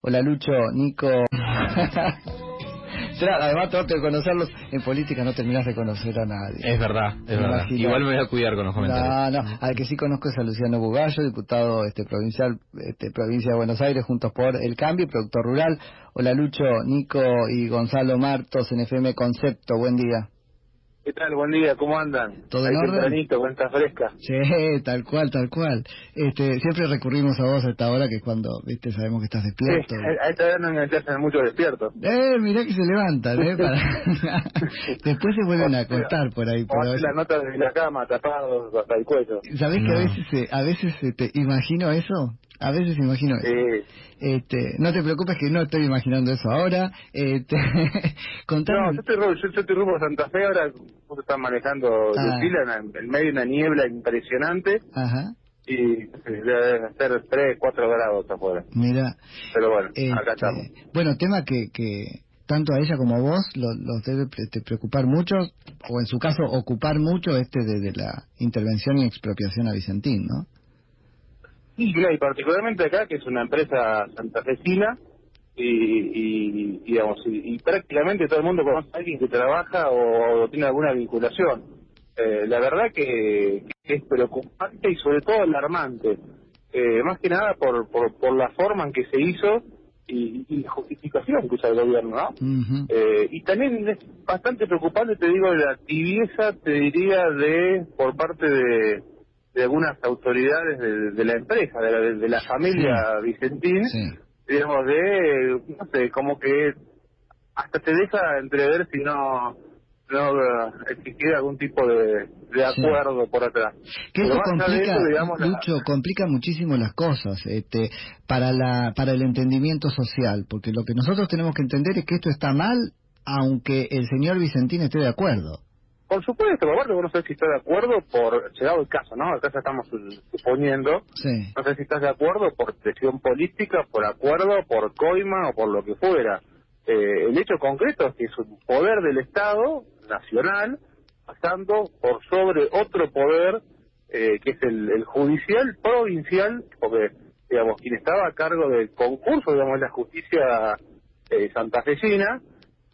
Hola Lucho, Nico. Además, trato de conocerlos. En política no terminas de conocer a nadie. Es verdad, es verdad. Igual me voy a cuidar con los comentarios. No, no. Al que sí conozco es a Luciano Bugallo, diputado este provincial, este, provincia de Buenos Aires, juntos por El Cambio, productor rural. Hola Lucho, Nico y Gonzalo Martos en FM Concepto. Buen día. ¿Qué tal? Buen día, ¿cómo andan? ¿Todo en orden? cuenta fresca. Sí, tal cual, tal cual. Este, siempre recurrimos a vos a esta hora, que es cuando, viste, sabemos que estás despierto. Sí, a esta hora no me hacen mucho despierto. Eh, mirá que se levantan, ¿eh? Después se vuelven a acostar por ahí. Pero la nota de la cama, tapados hasta el cuello. ¿Sabés que a veces, a veces te imagino eso? A veces imagino eso. Este, no te preocupes que no estoy imaginando eso ahora. Este, No, yo estoy, yo, rumbo a Santa Fe ahora, vos estás manejando ah. en, medio de una niebla impresionante. Ajá. Y debe ser 3, 4 grados afuera. Mira. Pero bueno, acá este, estamos. Bueno, tema que, que tanto a ella como a vos los debe este, preocupar mucho, o en su caso ocupar mucho este de, de la intervención y expropiación a Vicentín, ¿no? Sí, y particularmente acá, que es una empresa santafesina, y, y, digamos, y, prácticamente todo el mundo conoce a alguien que trabaja o, tiene alguna vinculación. Eh, la verdad que, es preocupante y sobre todo alarmante, eh, más que nada por, por, por la forma en que se hizo y, la justificación que usa el gobierno, ¿no? Eh, y también es bastante preocupante, te digo, la tibieza, te diría, de por parte de de algunas autoridades de, la empresa, de la, de, la familia Vicentín, digamos, de, no sé, como que hasta te deja entrever si no no existiera algún tipo de, de acuerdo por atrás. Que eso complica, mucho, complica muchísimo las cosas este, para, la, para el entendimiento social, porque lo que nosotros tenemos que entender es que esto está mal, aunque el señor Vicentín esté de acuerdo. Por supuesto, Roberto, no sé si está de acuerdo por, llegado el caso, ¿no? Acá ya estamos suponiendo, no sé si estás de acuerdo por presión política, por acuerdo, por coima o por lo que fuera. Eh, el hecho concreto es que es un poder del Estado nacional pasando por sobre otro poder eh, que es el, judicial provincial, porque, digamos, quien estaba a cargo del concurso, digamos, la justicia eh, santafesina,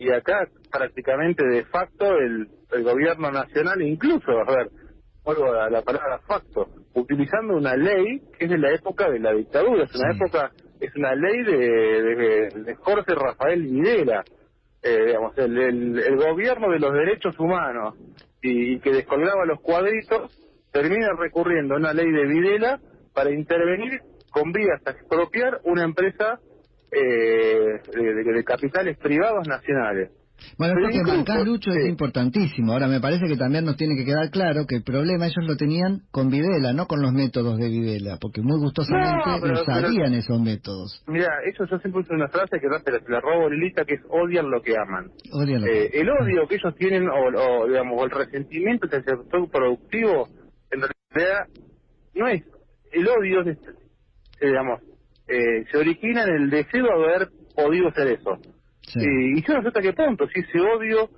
y acá prácticamente de facto el, el gobierno nacional, incluso, a ver, vuelvo a la palabra facto, utilizando una ley que es de la época de la dictadura, es una época, es una ley de, de, Jorge Rafael Videla, eh, digamos, el, el, gobierno de los derechos humanos y, que descolgaba los cuadritos, termina recurriendo a una ley de Videla para intervenir con vías a expropiar una empresa eh, de, capitales privados nacionales. Bueno, esto que marcás, Lucho, es importantísimo. Ahora, me parece que también nos tiene que quedar claro que el problema ellos lo tenían con Videla, no con los métodos de Videla, porque muy gustosamente usarían esos métodos. Mira, eso yo siempre uso una frase que se la robo lista que es odian lo que aman. Odian eh, El odio que ellos tienen, o, digamos, el resentimiento del sector productivo, en realidad no es... El odio, es, eh, digamos, eh, se origina en el deseo de haber podido hacer eso. Y, yo no sé hasta qué punto, si ese odio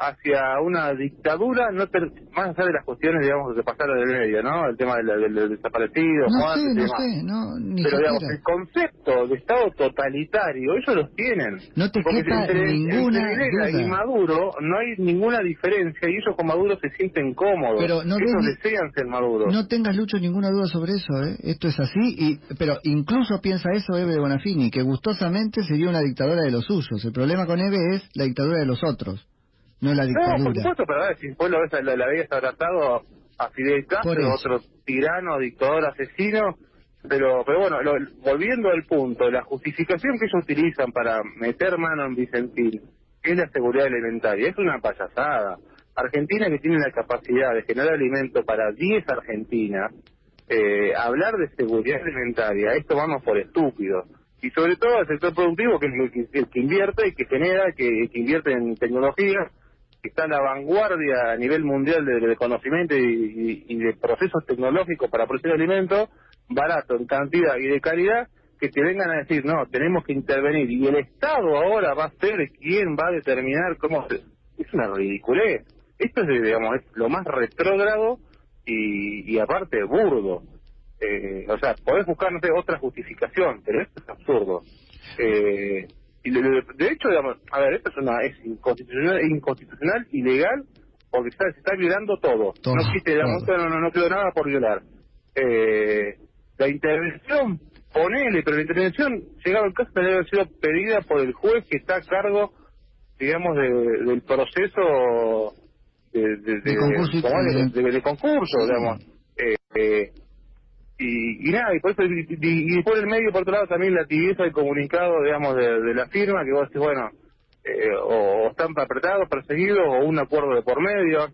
hacia una dictadura, no más allá de las cuestiones, digamos, de pasar del medio, ¿no? El tema del, desaparecido, no sé, no sé, no, ni Pero, digamos, el concepto de Estado totalitario, ellos los tienen. No te Porque entre, ninguna y Maduro no hay ninguna diferencia y ellos con Maduro se sienten cómodos. Pero no ellos desean ser Maduro. No tengas, Lucho, ninguna duda sobre eso, ¿eh? Esto es así, y pero incluso piensa eso Eve de Bonafini, que gustosamente sería una dictadura de los suyos. El problema con Eve es la dictadura de los otros no la dictadura. No, por supuesto, pero a ver, si vos lo ves, la, la abrazado a Fidel Castro, otro tirano, dictador, asesino, pero pero bueno, volviendo al punto, la justificación que ellos utilizan para meter mano en Vicentín es la seguridad alimentaria, es una payasada. Argentina que tiene la capacidad de generar alimento para 10 argentinas, eh, hablar de seguridad alimentaria, esto vamos por estúpido. Y sobre todo el sector productivo, que es el que, invierte y que genera, que, que invierte en tecnología, que está en la vanguardia a nivel mundial de, conocimiento y, de procesos tecnológicos para producir alimentos, barato en cantidad y de calidad, que te vengan a decir, no, tenemos que intervenir. Y el Estado ahora va a ser quien va a determinar cómo se... Es una ridiculez. Esto es, digamos, es lo más retrógrado y, y aparte burdo. Eh, o sea, podés buscar, otra justificación, pero esto es absurdo. Eh, y de, hecho, digamos, a ver, esto es, una, es inconstitucional, inconstitucional, ilegal, porque está, se está violando todo. no existe, digamos, no, no, no quedó nada por violar. Eh, la intervención, ponele, pero la intervención, llegado el caso, debe haber sido pedida por el juez que está a cargo, digamos, del proceso de, de, de, concurso, digamos. Eh, eh, y, y, nada, y por eso, y, por el medio, por otro lado, también la tibieza del comunicado, digamos, de, la firma, que vos decís, bueno, eh, o, están apretados, perseguidos, o un acuerdo de por medio,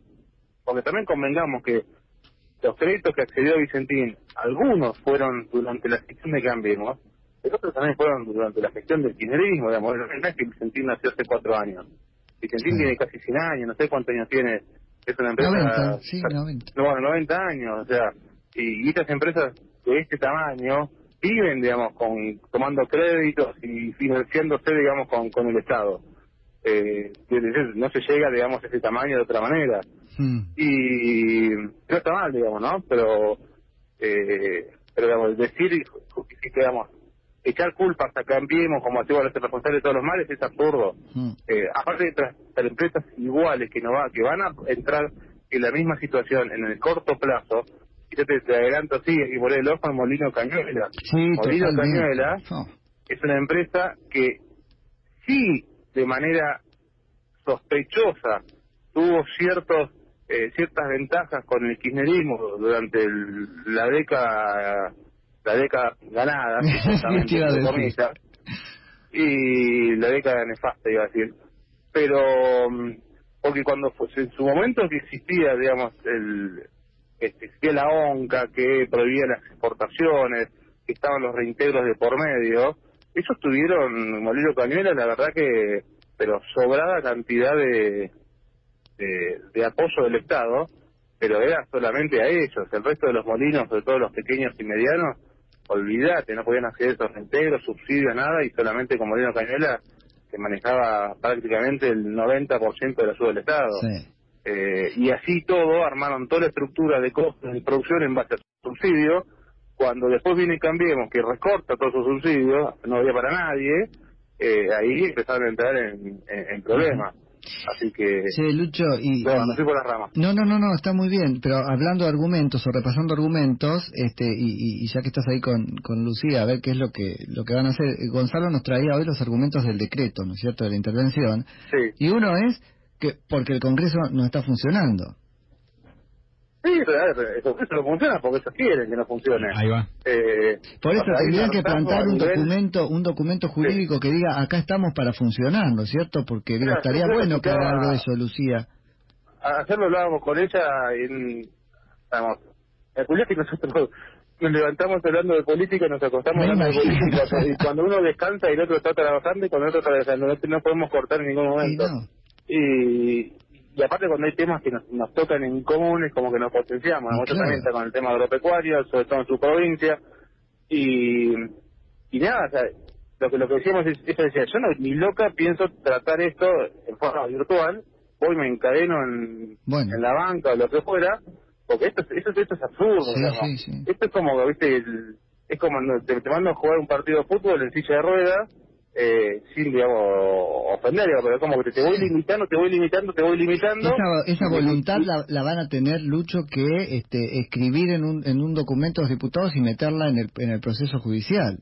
porque también convengamos que los créditos que accedió Vicentín, algunos fueron durante la gestión de Cambiemos, pero otros también fueron durante la gestión del kirchnerismo, digamos, no es que Vicentín nació hace cuatro años. Vicentín tiene casi 100 años, no sé cuántos años tiene, es una empresa... 90, sí, 90. No, bueno, 90 años, o sea, y, estas empresas de este tamaño viven, digamos, con tomando créditos y financiándose, digamos, con, con el Estado. Eh, no se llega, digamos, a ese tamaño de otra manera. Hmm. Y no está mal, digamos, ¿no? Pero, eh, pero digamos, decir, digamos, echar culpas a Cambiemos como activo a ser responsable de todos los males es absurdo. Hmm. Eh, aparte de las empresas iguales que no va, que van a entrar en la misma situación en el corto plazo, yo te, adelanto, sí, y por el ojo Molino Cañuela. Molino Cañuela es una empresa que sí, de manera sospechosa, tuvo ciertos eh, ciertas ventajas con el kirchnerismo durante la década la década ganada y la década nefasta iba a decir. Pero mm, porque cuando en su momento que existía digamos el existía la ONCA que prohibía las exportaciones, que estaban los reintegros de por medio, ellos tuvieron, Molino Cañuela, la verdad que, pero sobrada cantidad de, de, apoyo del Estado, pero era solamente a ellos, el resto de los molinos, sobre todo los pequeños y medianos, olvídate, no podían a esos reintegros, subsidios, nada, y solamente con Molino Cañuela se manejaba prácticamente el 90% de la ayuda del Estado. Sí. Eh, y así todo armaron toda la estructura de costos de producción en base a subsidios. Cuando después viene Cambiemos, que recorta todos sus subsidios, no había para nadie, eh, ahí empezaron a entrar en, problemas. Así que. Sí, Lucho, y. No, no, por no, no, no, no, está muy bien, pero hablando de argumentos o repasando argumentos, este y, y, ya que estás ahí con, con Lucía, a ver qué es lo que lo que van a hacer. Gonzalo nos traía hoy los argumentos del decreto, ¿no es cierto?, de la intervención. Sí. Y uno es que porque el Congreso no está funcionando. Sí, pero el Congreso no funciona porque ellos quieren que no funcione. Ahí va. Eh, Por eso tendrían que plantar un documento un documento jurídico que diga acá estamos para funcionar, ¿no es cierto? Porque estaría bueno que haga algo de eso, Lucía. Hacerlo hablábamos con ella en... Vamos, el es que nosotros nos levantamos hablando de política y nos acostamos hablando de política. y cuando uno descansa y el otro está trabajando y cuando el otro está trabajando, no, podemos cortar en ningún momento. Y, y aparte cuando hay temas que nos, nos tocan en común es como que nos potenciamos. Nosotros también está con el tema agropecuario, sobre todo en su provincia. Y, y nada, o sea, lo que lo que decíamos es, eso decía, yo no, ni loca pienso tratar esto en forma virtual, voy me encadeno en, en la banca o lo que fuera, porque esto, esto, esto es absurdo. Esto es como, viste, es como te, te mando a jugar un partido de fútbol en silla de ruedas eh, sin, digamos, ofender, pero como que te voy limitando, te voy limitando, te voy limitando. Esa, voluntad la, van a tener, Lucho, que este, escribir en un, en un documento de los diputados y meterla en el, en el proceso judicial.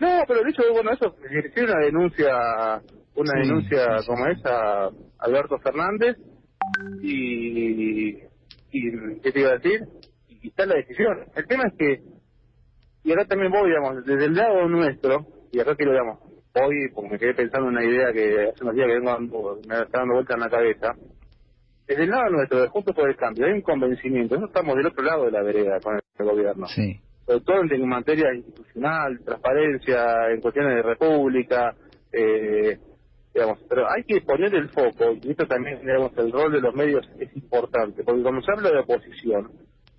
No, pero dicho, bueno, eso, si una denuncia, una denuncia como esa, Alberto Fernández, y, y, ¿qué te iba a decir? Y está la decisión. El tema es que, y acá también voy, digamos, desde el lado nuestro, y acá quiero, digamos, hoy, porque me quedé pensando en una idea que hace unos días que vengo me está dando vuelta en la cabeza, desde el lado nuestro, de Juntos por el Cambio, hay un convencimiento, nosotros estamos del otro lado de la vereda con el gobierno. Sí. Sobre todo en, materia institucional, transparencia, en cuestiones de república, eh, digamos, pero hay que poner el foco, y esto también, digamos, el rol de los medios es importante, porque cuando se habla de oposición,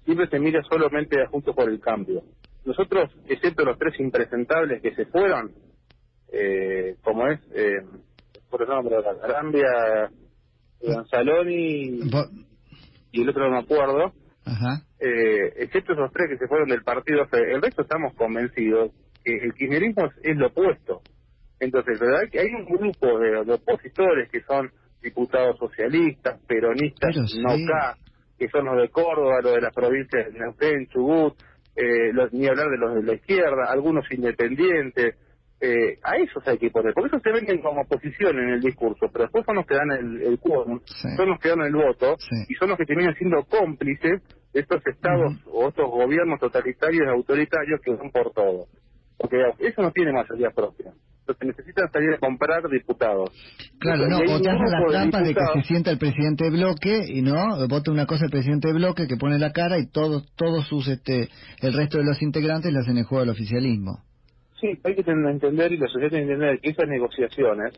siempre se mira solamente a Juntos por el Cambio. Nosotros, excepto los tres impresentables que se fueron, eh, como es, eh, por el nombre, de Arambia, Gonzaloni y el otro no me acuerdo, Ajá. Eh, excepto esos tres que se fueron del partido, el resto estamos convencidos que el kirchnerismo es, lo opuesto. Entonces, ¿verdad? Que hay un grupo de, opositores que son diputados socialistas, peronistas, no acá, que son los de Córdoba, los de las provincias de Neuquén, Chubut, eh, ni hablar de los de la izquierda, algunos independientes, eh, a esos hay que poner, porque esos se venden como oposición en el discurso, pero después son los que dan el, el quórum, son los que dan el voto, y son los que terminan siendo cómplices de estos estados o estos gobiernos totalitarios y autoritarios que son por todo. Porque eso no tiene mayoría propia. Entonces necesitan salir a comprar diputados. Claro, no, o te la trampa de que se sienta el presidente de bloque y no, vota una cosa el presidente de bloque que pone la cara y todos todos sus este el resto de los integrantes le hacen el juego al oficialismo. Sí, hay que entender y la sociedad tiene que entender que esas negociaciones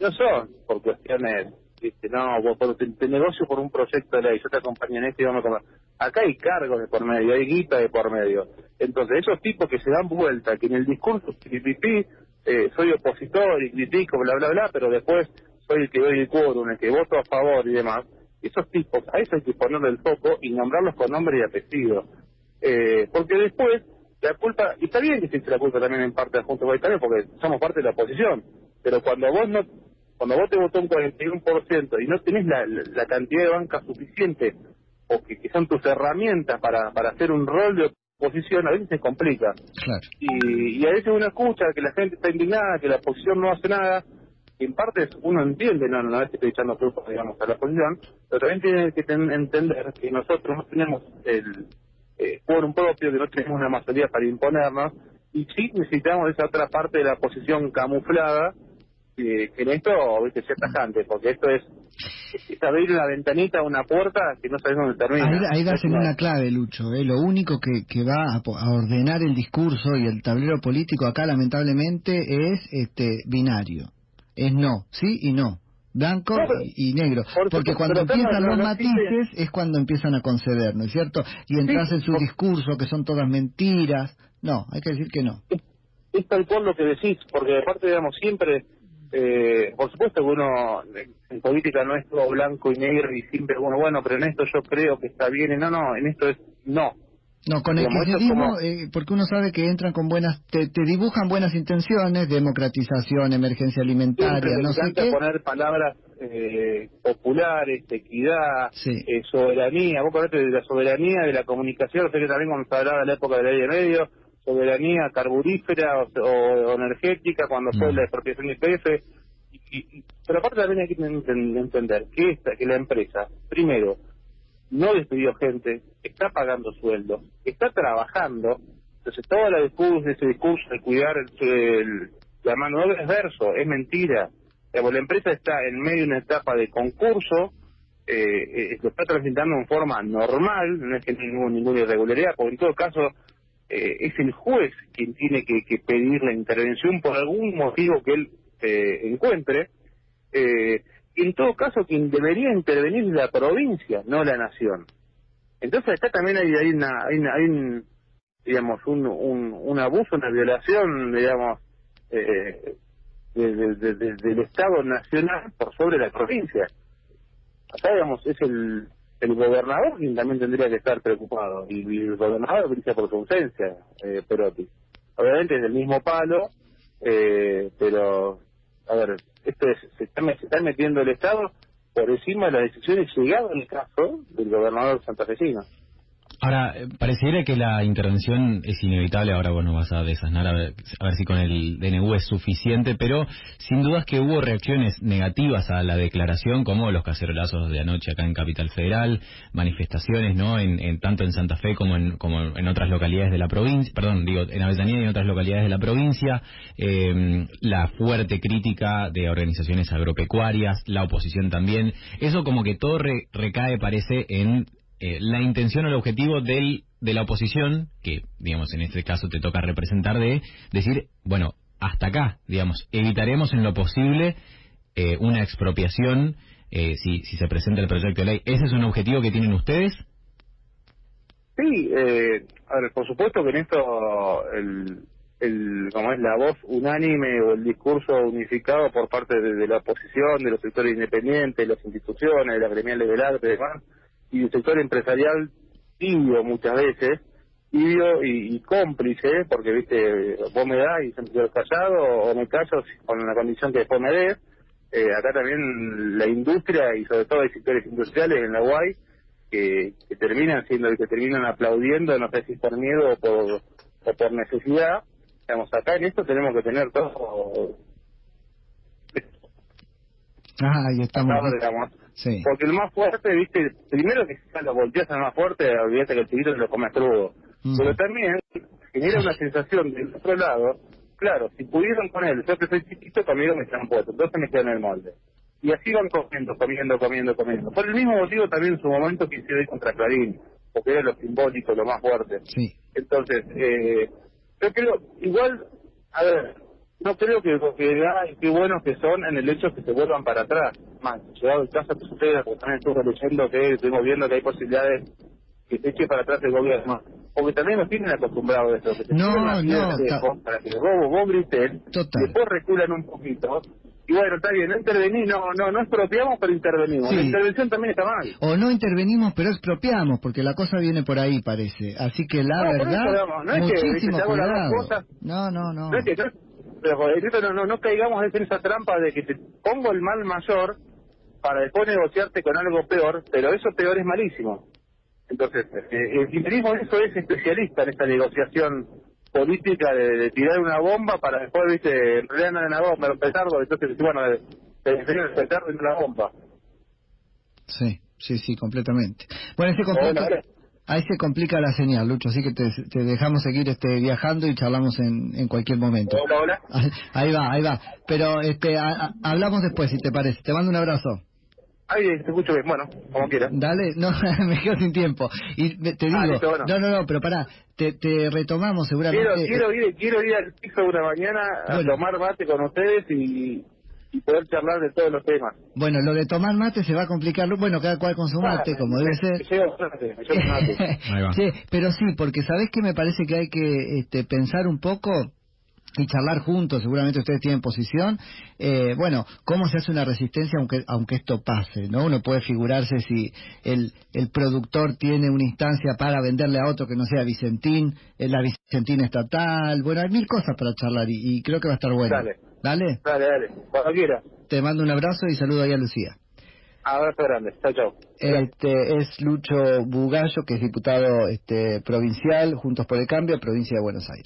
no son por cuestiones, no, vos te, negocio por un proyecto de ley, yo te acompaño en este y vamos a Acá hay cargos de por medio, hay guita de por medio. Entonces, esos tipos que se dan vuelta, que en el discurso eh, soy opositor y critico, bla, bla, bla, pero después soy el que doy el quórum, el que voto a favor y demás, esos tipos, a eso hay que ponerle el foco y nombrarlos con nombre y apellido. Eh, porque después, la culpa, y está bien que existe la culpa también en parte de Juntos Italia porque somos parte de la oposición, pero cuando vos no cuando vos te votó un 41% y no tenés la, cantidad de banca suficiente o que, que, son tus herramientas para, para hacer un rol de oposición, a veces se complica. Y, y a veces uno escucha que la gente está indignada, que la oposición no hace nada, y en parte uno entiende, no, no es que estoy echando culpa, digamos, a la oposición, pero también tiene que entender que nosotros no tenemos el eh, quórum propio, que no tenemos una mayoría para imponernos, y sí necesitamos esa otra parte de la oposición camuflada, en esto, viste, sea tajante, porque esto es, es abrir una ventanita, una puerta que no sabes dónde termina. Ahí, ahí das en una clave, Lucho. ¿eh? Lo único que, que va a, ordenar el discurso y el tablero político acá, lamentablemente, es este binario. Es no, sí y no. Blanco y, negro. porque cuando empiezan los matices es cuando empiezan a conceder, ¿no es cierto? Y entras en su discurso, que son todas mentiras. No, hay que decir que no. Es, es tal cual lo que decís, porque aparte, digamos, siempre eh, por supuesto que uno en política no es todo blanco y negro y siempre bueno, bueno, pero en esto yo creo que está bien, y no, no, en esto es no. No, con el kirchnerismo, eh, porque uno sabe que entran con buenas, te, dibujan buenas intenciones, democratización, emergencia alimentaria, no sé qué. poner palabras eh, populares, equidad, eh, soberanía, vos hablaste de la soberanía de la comunicación, sé que también cuando se hablaba de la época de la ley de medio, soberanía carburífera o, energética cuando fue mm. la expropiación de IPF. Y, pero aparte también hay que entender que esta, que la empresa, primero, no despidió gente, está pagando sueldos, está trabajando, entonces toda la discurso, ese discurso de cuidar el, la mano de obra es verso, es mentira. la empresa está en medio de una etapa de concurso, eh, eh, lo está transitando en forma normal, no es que no ninguna irregularidad, porque en todo caso eh, es el juez quien tiene que, pedir la intervención por algún motivo que él eh, encuentre. Eh, en todo caso, quien debería intervenir es la provincia, no la nación. Entonces acá también hay, hay, una, hay, un, digamos, un, un, abuso, una violación, digamos, del Estado nacional por sobre la provincia. Acá, digamos, es el, el gobernador también tendría que estar preocupado. Y, el gobernador brilla por su ausencia eh, Perotti. Obviamente es del mismo palo eh, pero a ver esto es se está, se está metiendo el estado por encima de las decisiones llegado el caso del gobernador santafesino Ahora, eh, pareciera que la intervención es inevitable, ahora bueno, vas a desasnar a ver, si con el DNU es suficiente, pero sin dudas que hubo reacciones negativas a la declaración, como los cacerolazos de anoche acá en Capital Federal, manifestaciones, ¿no? En, tanto en Santa Fe como en, como en otras localidades de la provincia, perdón, digo, en Avellaneda y en otras localidades de la provincia, em, la fuerte crítica de organizaciones agropecuarias, la oposición también, eso como que todo recae, parece, en eh, la intención o el objetivo del, de la oposición, que digamos en este caso te toca representar, de decir, bueno, hasta acá, digamos, evitaremos en lo posible eh, una expropiación eh, si, si se presenta el proyecto de ley. ¿Ese es un objetivo que tienen ustedes? Sí, a ver, por supuesto que en esto el, el, como es la voz unánime o el discurso unificado por parte de, la oposición, de los sectores independientes, de las instituciones, las gremiales del arte demás, y el sector empresarial tibio muchas veces, tibio y, cómplice, porque, viste, vos me das y se me quedo callado, o me callo con la condición que después me des. Eh, acá también la industria, y sobre todo hay sectores industriales en la UAI, que, que terminan siendo, que terminan aplaudiendo, no sé si por miedo o por, o por necesidad. Digamos, acá en esto tenemos que tener todo Ah, ahí estamos. Sí. Porque el más fuerte, viste, primero que si lo volteas al más fuerte, olvídate que el chiquito se lo come crudo. Pero también genera una sensación del otro lado, claro, si pudieron con él, yo que soy chiquito, conmigo me están puesto, entonces me quedo en el molde. Y así van comiendo, comiendo, comiendo, comiendo. Por el mismo motivo también en su momento quise ir contra Clarín, porque era lo simbólico, lo más fuerte. Sí. Entonces, eh, yo creo, igual, a ver, no creo que, que ay, qué buenos que son en el hecho que se vuelvan para atrás. Más, llegado el caso que ustedes, porque también estuve leyendo que estuvimos viendo que hay posibilidades que se eche para atrás el gobierno. Porque también nos tienen acostumbrados a eso. Que no, no. para que vos, vos griten, después reculan un poquito. Y bueno, está bien, no intervenimos, no, no, no expropiamos, pero intervenimos. La intervención también está mal. O no intervenimos, pero expropiamos, porque la cosa viene por ahí, parece. Así que la verdad, muchísimo cuidado. no, no, no. No es que pero no, no, caigamos en esa trampa de que te pongo el mal mayor para después negociarte con algo peor, pero eso peor es malísimo. Entonces, eh, el kirchnerismo eso es especialista en esta negociación política de, tirar una bomba para después, viste, en realidad no era una bomba, era un petardo, entonces, bueno, de, de, el petardo y una bomba. Sí, sí, sí, completamente. Bueno, ese completo... Ahí se complica la señal, Lucho, así que te, dejamos seguir este, viajando y charlamos en, en cualquier momento. Hola, hola. Ahí va, ahí va. Pero este, hablamos después, si te parece. Te mando un abrazo. Ahí te escucho bien, bueno, como quieras. Dale, no, me quedo sin tiempo. Y te ah, digo, no, no, no, pero pará, te, te retomamos seguramente. Quiero, quiero, ir, quiero ir al piso una mañana a tomar mate con ustedes y, y poder charlar de todos los temas. Bueno, lo de tomar mate se va a complicar, bueno, cada cual con su mate, ah, como debe ser. sí, pero sí, porque sabes que me parece que hay que este, pensar un poco y charlar juntos, seguramente ustedes tienen posición, eh, bueno, cómo se hace una resistencia aunque aunque esto pase, ¿no? Uno puede figurarse si el, el productor tiene una instancia para venderle a otro que no sea Vicentín, eh, la Vicentín estatal, bueno, hay mil cosas para charlar y, creo que va a estar bueno. Dale. Dale. Dale, dale, cuando quiera. Te mando un abrazo y saludo ahí a Lucía. Abrazo grande, chao, chao. Este, es Lucho Bugallo, que es diputado este, provincial, Juntos por el Cambio, provincia de Buenos Aires.